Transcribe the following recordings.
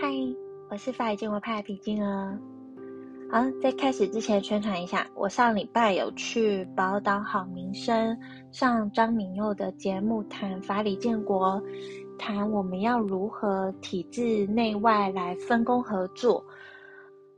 嗨，我是法语建国派的皮金儿。好，在开始之前宣传一下，我上礼拜有去宝岛好民生上张敏佑的节目，谈法理建国，谈我们要如何体制内外来分工合作。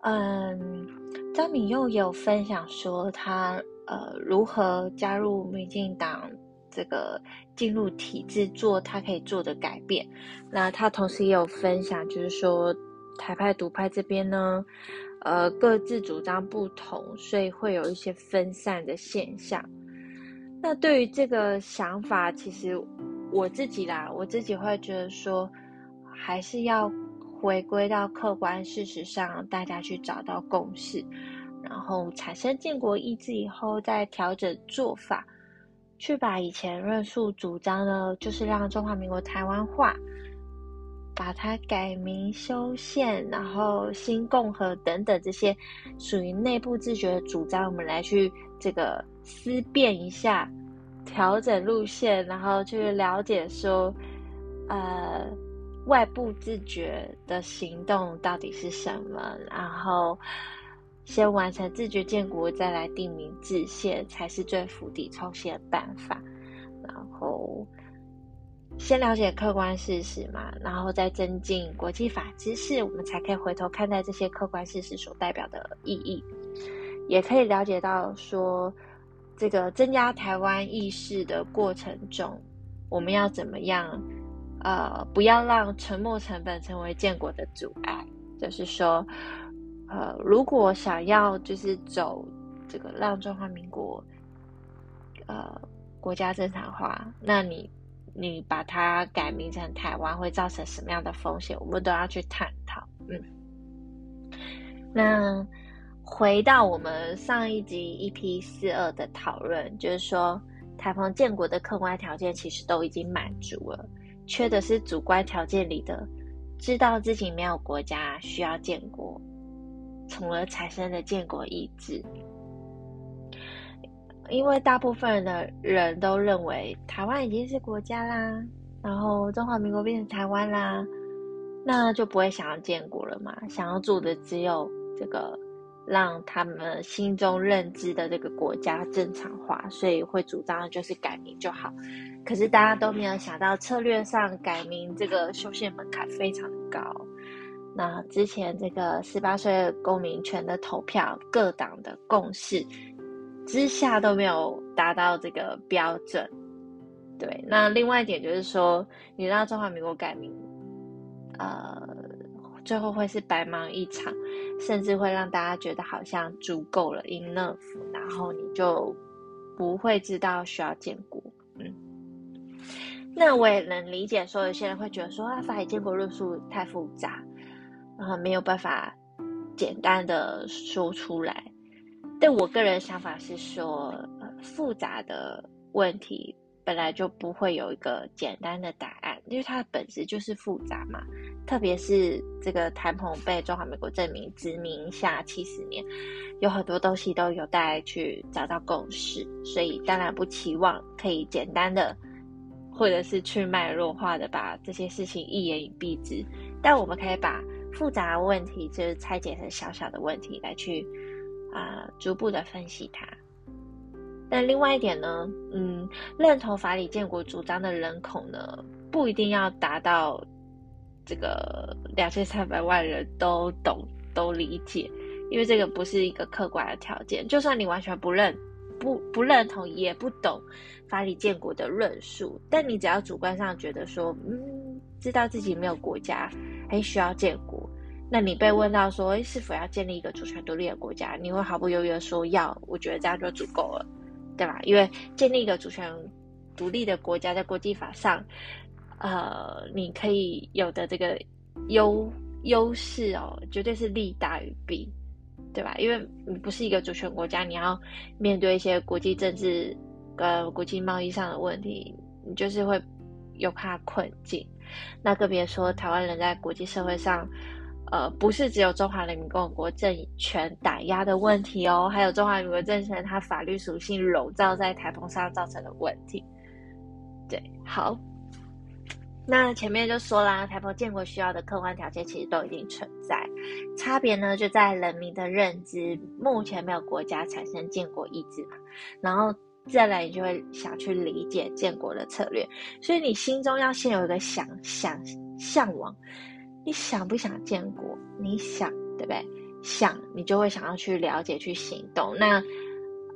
嗯，张敏佑有分享说他呃如何加入民进党。这个进入体制做他可以做的改变，那他同时也有分享，就是说台派独派这边呢，呃，各自主张不同，所以会有一些分散的现象。那对于这个想法，其实我自己啦，我自己会觉得说，还是要回归到客观事实上，大家去找到共识，然后产生建国意志以后，再调整做法。去把以前论述主张的，就是让中华民国台湾化，把它改名修宪，然后新共和等等这些属于内部自觉的主张，我们来去这个思辨一下，调整路线，然后去了解说，呃，外部自觉的行动到底是什么，然后。先完成自觉建国，再来定名制宪，才是最釜底抽薪的办法。然后先了解客观事实嘛，然后再增进国际法知识，我们才可以回头看待这些客观事实所代表的意义，也可以了解到说，这个增加台湾意识的过程中，我们要怎么样？呃，不要让沉没成本成为建国的阻碍，就是说。呃，如果想要就是走这个让中华民国呃国家正常化，那你你把它改名成台湾会造成什么样的风险？我们都要去探讨。嗯，那回到我们上一集 EP 四二的讨论，就是说台风建国的客观条件其实都已经满足了，缺的是主观条件里的知道自己没有国家需要建国。从而产生的建国意志，因为大部分的人都认为台湾已经是国家啦，然后中华民国变成台湾啦，那就不会想要建国了嘛。想要做的只有这个让他们心中认知的这个国家正常化，所以会主张就是改名就好。可是大家都没有想到，策略上改名这个修宪门槛非常高。那之前这个十八岁公民权的投票，各党的共识之下都没有达到这个标准。对，那另外一点就是说，你让中华民国改名，呃，最后会是白忙一场，甚至会让大家觉得好像足够了，enough，然后你就不会知道需要建国。嗯，那我也能理解，说有些人会觉得说啊，法海建国论述太复杂。啊，没有办法简单的说出来。但我个人想法是说，呃，复杂的问题本来就不会有一个简单的答案，因为它的本质就是复杂嘛。特别是这个台澎被中华民国证明殖民下七十年，有很多东西都有待去找到共识，所以当然不期望可以简单的，或者是去脉络化的把这些事情一言以蔽之。但我们可以把。复杂问题就是拆解成小小的问题来去啊，逐步的分析它。但另外一点呢，嗯，认同法理建国主张的人口呢，不一定要达到这个两千三百万人都懂都理解，因为这个不是一个客观的条件。就算你完全不认不不认同也不懂法理建国的论述，但你只要主观上觉得说，嗯，知道自己没有国家。还需要建国？那你被问到说，是否要建立一个主权独立的国家？你会毫不犹豫的说要？我觉得这样就足够了，对吧？因为建立一个主权独立的国家，在国际法上，呃，你可以有的这个优优势哦，绝对是利大于弊，对吧？因为你不是一个主权国家，你要面对一些国际政治跟国际贸易上的问题，你就是会有怕困境。那个别说台湾人在国际社会上，呃，不是只有中华人民共和国政权打压的问题哦，还有中华民国政权它法律属性笼罩在台风上造成的问题。对，好，那前面就说啦，台风建国需要的客观条件其实都已经存在，差别呢就在人民的认知。目前没有国家产生建国意志嘛，然后再来你就会想去理解建国的策略，所以你心中要先有一个想想向往，你想不想建国？你想对不对？想你就会想要去了解去行动。那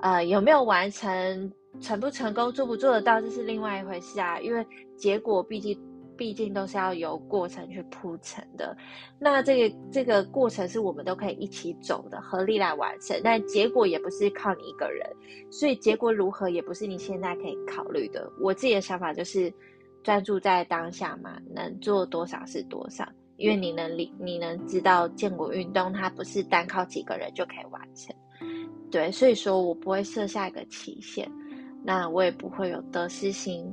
呃有没有完成？成不成功，做不做得到，这是另外一回事啊。因为结果毕竟。毕竟都是要由过程去铺成的，那这个这个过程是我们都可以一起走的，合力来完成。但结果也不是靠你一个人，所以结果如何也不是你现在可以考虑的。我自己的想法就是专注在当下嘛，能做多少是多少，因为你能理你能知道建国运动它不是单靠几个人就可以完成，对，所以说我不会设下一个期限，那我也不会有得失心，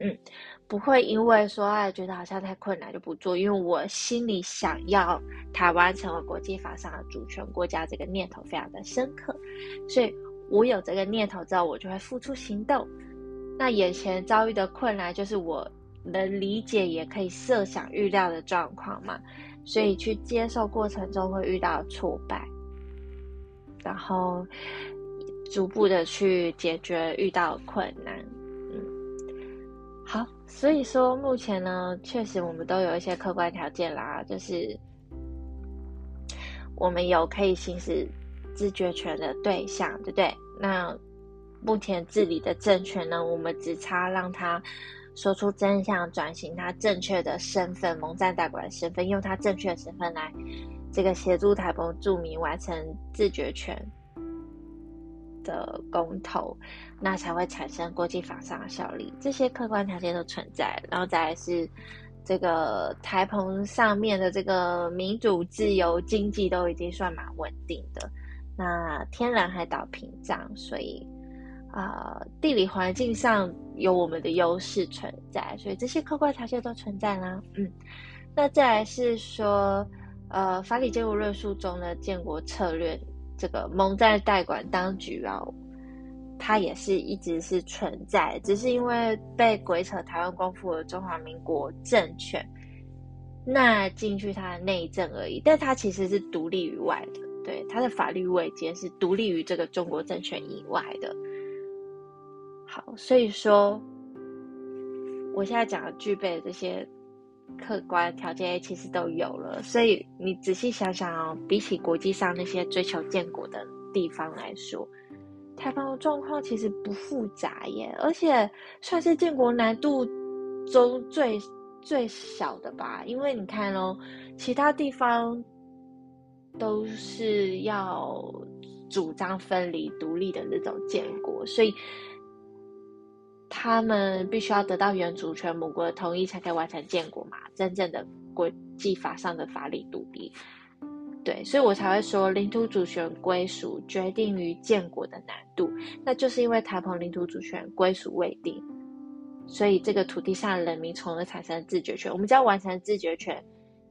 嗯。不会因为说哎觉得好像太困难就不做，因为我心里想要台湾成为国际法上的主权国家这个念头非常的深刻，所以我有这个念头之后，我就会付出行动。那眼前遭遇的困难就是我能理解也可以设想预料的状况嘛，所以去接受过程中会遇到挫败，然后逐步的去解决遇到困难。嗯好，所以说目前呢，确实我们都有一些客观条件啦，就是我们有可以行使自觉权的对象，对不对？那目前治理的政权呢，我们只差让他说出真相，转型他正确的身份，蒙站代管的身份，用他正确的身份来这个协助台澎著名完成自决权。的公投，那才会产生国际法上的效力。这些客观条件都存在，然后再来是这个台澎上面的这个民主、自由、经济都已经算蛮稳定的。那天然海岛屏障，所以啊，地理环境上有我们的优势存在，所以这些客观条件都存在啦。嗯，那再来是说，呃，法理建国论述中的建国策略。这个蒙在代管当局啊，它也是一直是存在，只是因为被鬼扯台湾光复的中华民国政权那进去它的内政而已，但它其实是独立于外的，对它的法律位阶是独立于这个中国政权以外的。好，所以说我现在讲的具备的这些。客观条件其实都有了，所以你仔细想想哦，比起国际上那些追求建国的地方来说，台湾的状况其实不复杂耶，而且算是建国难度中最最小的吧。因为你看哦，其他地方都是要主张分离独立的那种建国，所以。他们必须要得到原主权母国的同意，才可以完成建国嘛？真正的国际法上的法理独立，对，所以我才会说领土主权归属决定于建国的难度，那就是因为台澎领土主权归属未定，所以这个土地上的人民从而产生自决权。我们只要完成自决权，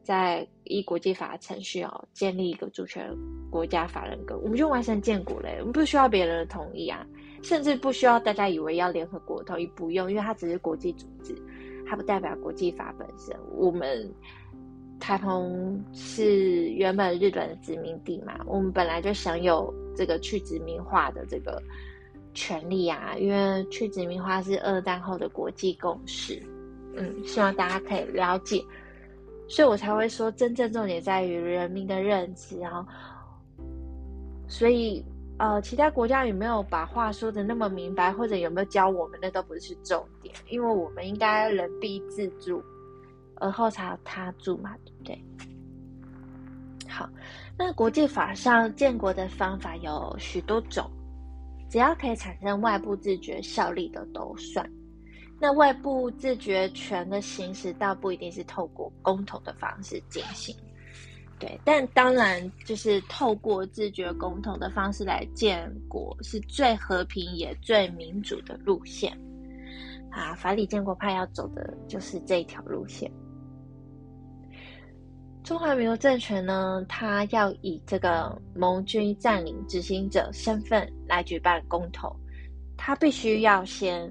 在依国际法程序哦，建立一个主权国家法人格，我们就完成建国嘞，我们不需要别人的同意啊。甚至不需要大家以为要联合国同意，不用，因为它只是国际组织，它不代表国际法本身。我们台澎是原本日本的殖民地嘛，我们本来就享有这个去殖民化的这个权利啊，因为去殖民化是二战后的国际共识。嗯，希望大家可以了解，所以我才会说，真正重点在于人民的认知啊，所以。呃，其他国家有没有把话说的那么明白，或者有没有教我们，那都不是重点，因为我们应该人必自助，而后才他助嘛，对不对？好，那国际法上建国的方法有许多种，只要可以产生外部自觉效力的都算。那外部自觉权的行使，倒不一定是透过公投的方式进行。对，但当然就是透过自觉公投的方式来建国，是最和平也最民主的路线。啊，法理建国派要走的就是这一条路线。中华民国政权呢，它要以这个盟军占领执行者身份来举办公投，它必须要先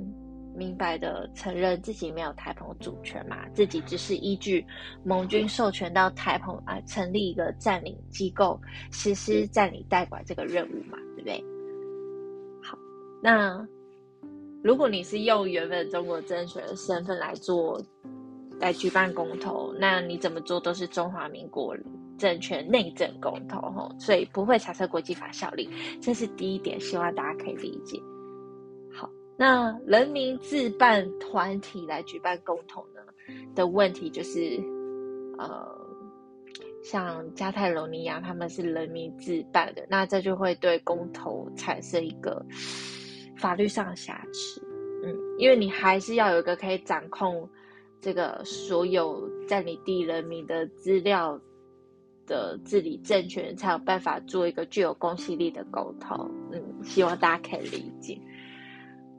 明白的承认自己没有台澎主权嘛，自己只是依据盟军授权到台澎啊，成立一个占领机构，实施占领代管这个任务嘛，对不对？好，那如果你是用原本中国政权的身份来做来举办公投，那你怎么做都是中华民国政权内政公投吼，所以不会产生国际法效力，这是第一点，希望大家可以理解。那人民自办团体来举办公投呢？的问题就是，呃，像加泰罗尼亚他们是人民自办的，那这就会对公投产生一个法律上的瑕疵，嗯，因为你还是要有一个可以掌控这个所有在你地人民的资料的治理政权，才有办法做一个具有公信力的公投，嗯，希望大家可以理解。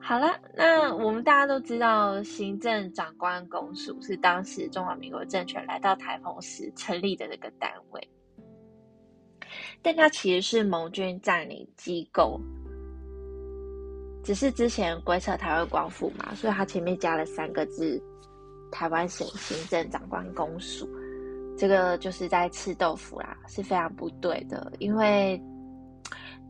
好了，那我们大家都知道，行政长官公署是当时中华民国政权来到台澎时成立的那个单位，但它其实是盟军占领机构，只是之前规测台湾光复嘛，所以它前面加了三个字“台湾省行政长官公署”，这个就是在吃豆腐啦，是非常不对的，因为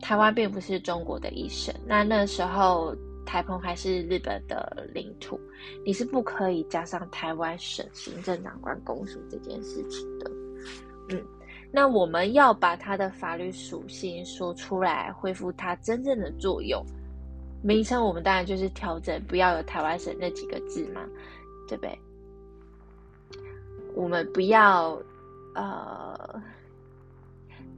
台湾并不是中国的一省，那那时候。台澎还是日本的领土，你是不可以加上台湾省行政长官公署这件事情的。嗯，那我们要把它的法律属性说出来，恢复它真正的作用。名称我们当然就是调整，不要有台湾省那几个字嘛，对不对？我们不要呃，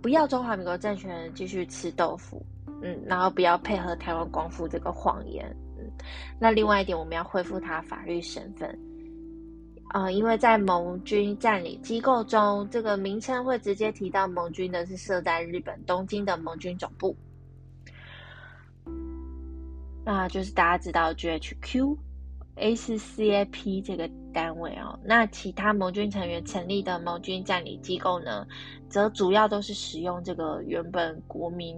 不要中华民国政权继续吃豆腐。嗯，然后不要配合台湾光复这个谎言。嗯，那另外一点，我们要恢复他法律身份。啊，因为在盟军占领机构中，这个名称会直接提到盟军的是设在日本东京的盟军总部。那就是大家知道 GHQ、ACCAP 这个单位哦。那其他盟军成员成立的盟军占领机构呢，则主要都是使用这个原本国民。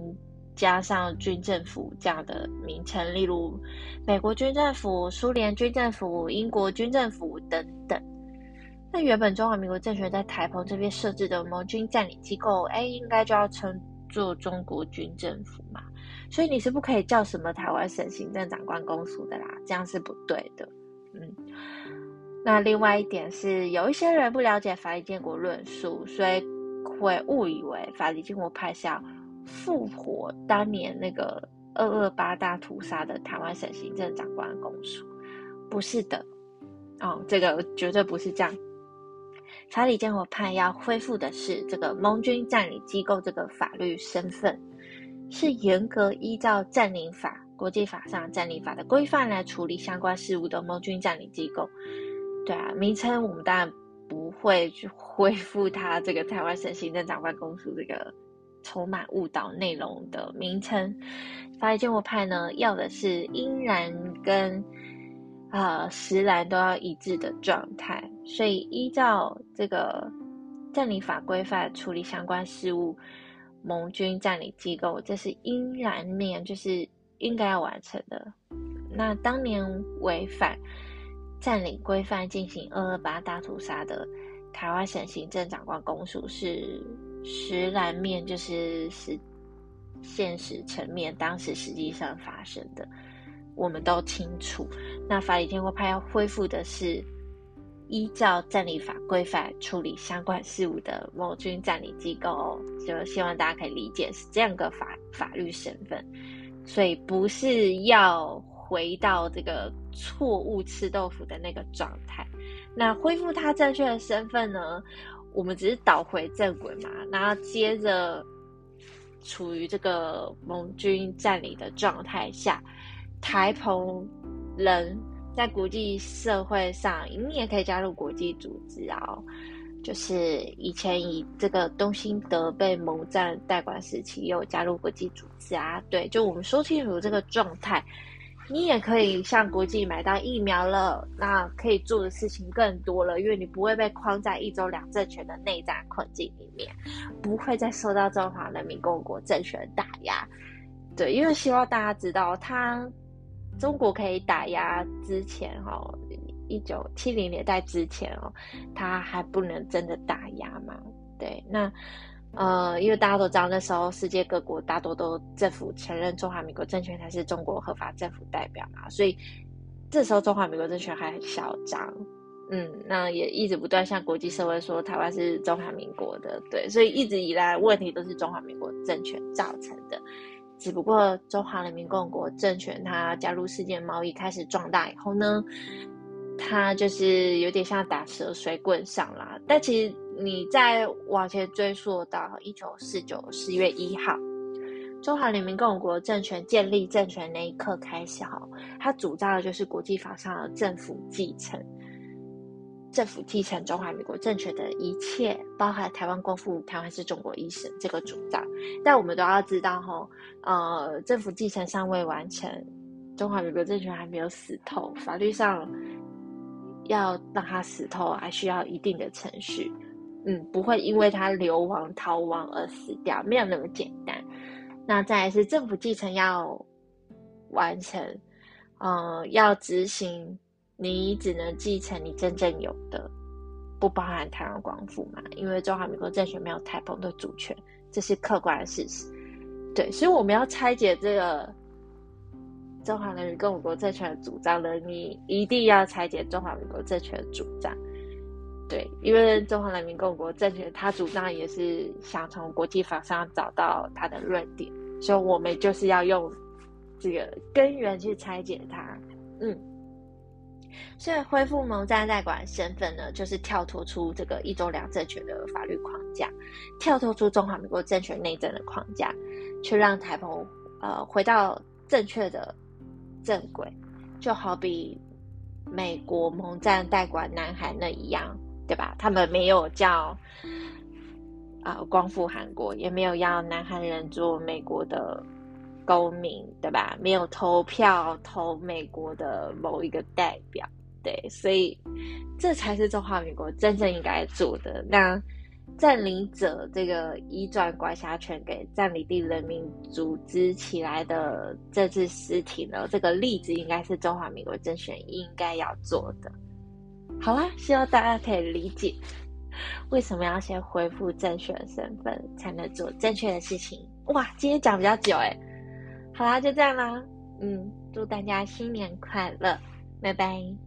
加上军政府这样的名称，例如美国军政府、苏联军政府、英国军政府等等。那原本中华民国政权在台澎这边设置的盟军占领机构，哎，应该就要称作中国军政府嘛。所以你是不可以叫什么台湾省行政长官公署的啦，这样是不对的。嗯，那另外一点是，有一些人不了解法理建国论述，所以会误以为法理建国派是要。复活当年那个二二八大屠杀的台湾省行政长官公署，不是的，哦，这个绝对不是这样。查理建国派要恢复的是这个盟军占领机构这个法律身份，是严格依照占领法、国际法上占领法的规范来处理相关事务的盟军占领机构。对啊，名称我们当然不会去恢复他这个台湾省行政长官公署这个。充满误导内容的名称，法理建国派呢要的是应然跟啊实然都要一致的状态，所以依照这个占领法规范处理相关事务，盟军占领机构这是应然面，就是应该要完成的。那当年违反占领规范进行二二八大屠杀的台湾省行政长官公署是。实然面就是实现实层面，当时实际上发生的，我们都清楚。那法理建国派要恢复的是依照占领法规范处理相关事务的某军占领机构，就希望大家可以理解是这样个法法律身份，所以不是要回到这个错误吃豆腐的那个状态。那恢复他正确的身份呢？我们只是倒回正轨嘛，然后接着处于这个盟军占领的状态下，台澎人在国际社会上，你也可以加入国际组织啊，就是以前以这个东兴德被蒙占代管时期，有加入国际组织啊，对，就我们说清楚这个状态。你也可以向国际买到疫苗了，那可以做的事情更多了，因为你不会被框在一州两政权的内战困境里面，不会再受到中华人民共和国政权打压。对，因为希望大家知道，他中国可以打压之前，哈，一九七零年代之前哦，他还不能真的打压嘛？对，那呃，因为大家都知道那时候世界各国大多都政府承认中华民国政权才是中国合法政府代表嘛，所以这时候中华民国政权还很嚣张。嗯，那也一直不断向国际社会说台湾是中华民国的，对，所以一直以来问题都是中华民国政权造成的。只不过中华人民共和国政权它加入世界贸易开始壮大以后呢，它就是有点像打蛇随棍上啦。但其实你再往前追溯到一九四九四月一号，中华人民共和国政权建立政权那一刻开始，哈，它主张的就是国际法上的政府继承。政府继承中华民国政权的一切，包含台湾光复台湾是中国一省这个主张，但我们都要知道，哈，呃，政府继承尚未完成，中华民国政权还没有死透，法律上要让他死透，还需要一定的程序，嗯，不会因为他流亡逃亡而死掉，没有那么简单。那再来是政府继承要完成，嗯，要执行。你只能继承你真正有的，不包含台湾光复嘛？因为中华民国政权没有台澎的主权，这是客观的事实。对，所以我们要拆解这个中华人民共和国政权的主张呢，你一定要拆解中华民国政权的主张。对，因为中华人民共和国政权，他主张也是想从国际法上找到他的论点，所以我们就是要用这个根源去拆解它。嗯。所以恢复蒙站代管身份呢，就是跳脱出这个一中两政权的法律框架，跳脱出中华民国政权内政的框架，去让台澎呃回到正确的正轨，就好比美国蒙站代管南海那一样，对吧？他们没有叫啊光复韩国，也没有要南韩人做美国的公民，对吧？没有投票投美国的某一个代表。对，所以这才是中华民国真正应该做的。那占领者这个移转管辖权给占领地人民组织起来的政治实体呢？这个例子应该是中华民国政权应该要做的。好啦，希望大家可以理解为什么要先恢复正确的身份，才能做正确的事情。哇，今天讲比较久哎。好啦，就这样啦。嗯，祝大家新年快乐，拜拜。